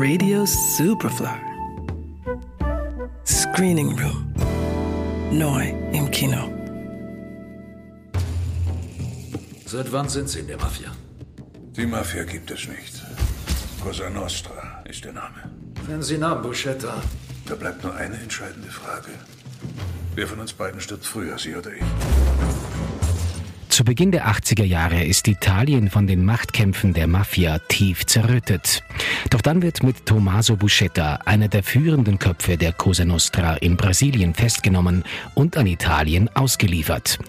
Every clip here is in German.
Radio Superfly. Screening Room. Neu im Kino. Seit wann sind Sie in der Mafia? Die Mafia gibt es nicht. Cosa Nostra ist der Name. Wenn Sie Namen Buscetta. Da bleibt nur eine entscheidende Frage. Wer von uns beiden stirbt früher, Sie oder ich? Zu Beginn der 80er Jahre ist Italien von den Machtkämpfen der Mafia tief zerrüttet. Doch dann wird mit Tommaso Buscetta einer der führenden Köpfe der Cosa Nostra in Brasilien festgenommen und an Italien ausgeliefert.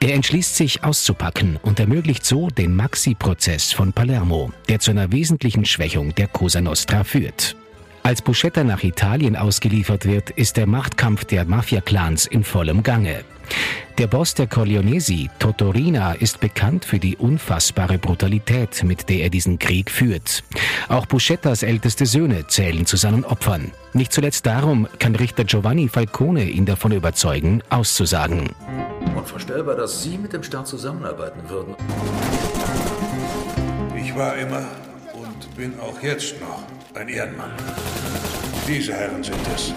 Er entschließt sich auszupacken und ermöglicht so den Maxi-Prozess von Palermo, der zu einer wesentlichen Schwächung der Cosa Nostra führt. Als Buscetta nach Italien ausgeliefert wird, ist der Machtkampf der Mafia-Clans in vollem Gange. Der Boss der Corleonesi, Totorina, ist bekannt für die unfassbare Brutalität, mit der er diesen Krieg führt. Auch Buscettas älteste Söhne zählen zu seinen Opfern. Nicht zuletzt darum kann Richter Giovanni Falcone ihn davon überzeugen, auszusagen. Unvorstellbar, dass Sie mit dem Staat zusammenarbeiten würden. Ich war immer und bin auch jetzt noch ein Ehrenmann. Diese Herren sind es,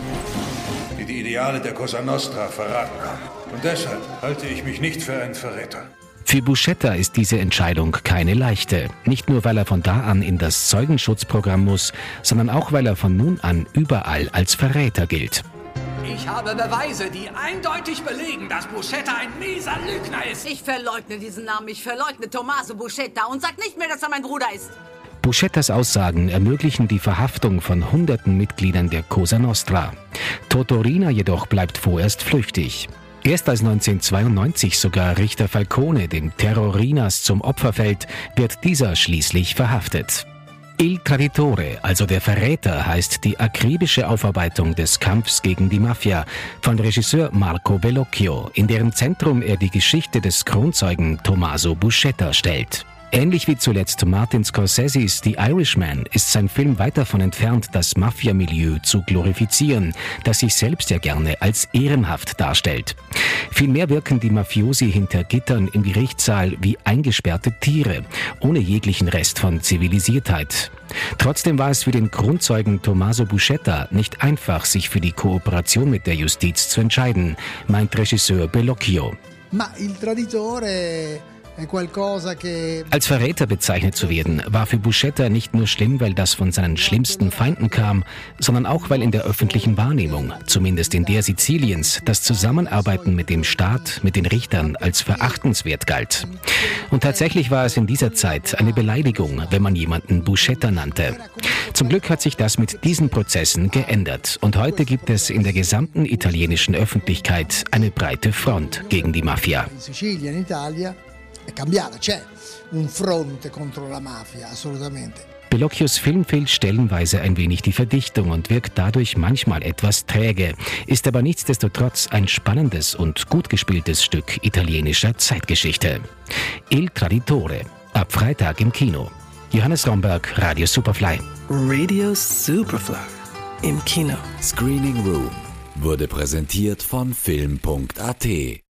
die die Ideale der Cosa Nostra verraten haben. Und deshalb halte ich mich nicht für einen Verräter. Für Buscetta ist diese Entscheidung keine leichte. Nicht nur, weil er von da an in das Zeugenschutzprogramm muss, sondern auch, weil er von nun an überall als Verräter gilt. Ich habe Beweise, die eindeutig belegen, dass Buscetta ein mieser Lügner ist. Ich verleugne diesen Namen, ich verleugne Tommaso Buscetta und sag nicht mehr, dass er mein Bruder ist. Buschettas Aussagen ermöglichen die Verhaftung von hunderten Mitgliedern der Cosa Nostra. Totorina jedoch bleibt vorerst flüchtig. Erst als 1992 sogar Richter Falcone dem Terrorinas zum Opfer fällt, wird dieser schließlich verhaftet. Il Traditore, also der Verräter, heißt die akribische Aufarbeitung des Kampfs gegen die Mafia von Regisseur Marco Bellocchio, in deren Zentrum er die Geschichte des Kronzeugen Tommaso Buscetta stellt. Ähnlich wie zuletzt Martin Scorseses The Irishman ist sein Film weit davon entfernt, das Mafia-Milieu zu glorifizieren, das sich selbst ja gerne als ehrenhaft darstellt. Vielmehr wirken die Mafiosi hinter Gittern im Gerichtssaal wie eingesperrte Tiere, ohne jeglichen Rest von Zivilisiertheit. Trotzdem war es für den Grundzeugen Tommaso Buscetta nicht einfach, sich für die Kooperation mit der Justiz zu entscheiden, meint Regisseur Bellocchio. Ma il traditore als Verräter bezeichnet zu werden, war für Buscetta nicht nur schlimm, weil das von seinen schlimmsten Feinden kam, sondern auch, weil in der öffentlichen Wahrnehmung, zumindest in der Siziliens, das Zusammenarbeiten mit dem Staat, mit den Richtern als verachtenswert galt. Und tatsächlich war es in dieser Zeit eine Beleidigung, wenn man jemanden Buscetta nannte. Zum Glück hat sich das mit diesen Prozessen geändert und heute gibt es in der gesamten italienischen Öffentlichkeit eine breite Front gegen die Mafia. È cambiata, c'è un fronte contro la mafia, assolutamente. Bellocchios Film fehlt stellenweise ein wenig die Verdichtung und wirkt dadurch manchmal etwas träge, ist aber nichtsdestotrotz ein spannendes und gut gespieltes Stück italienischer Zeitgeschichte. Il Traditore, ab Freitag im Kino. Johannes Romberg, Radio Superfly. Radio Superfly im Kino. Screening Room wurde präsentiert von Film.at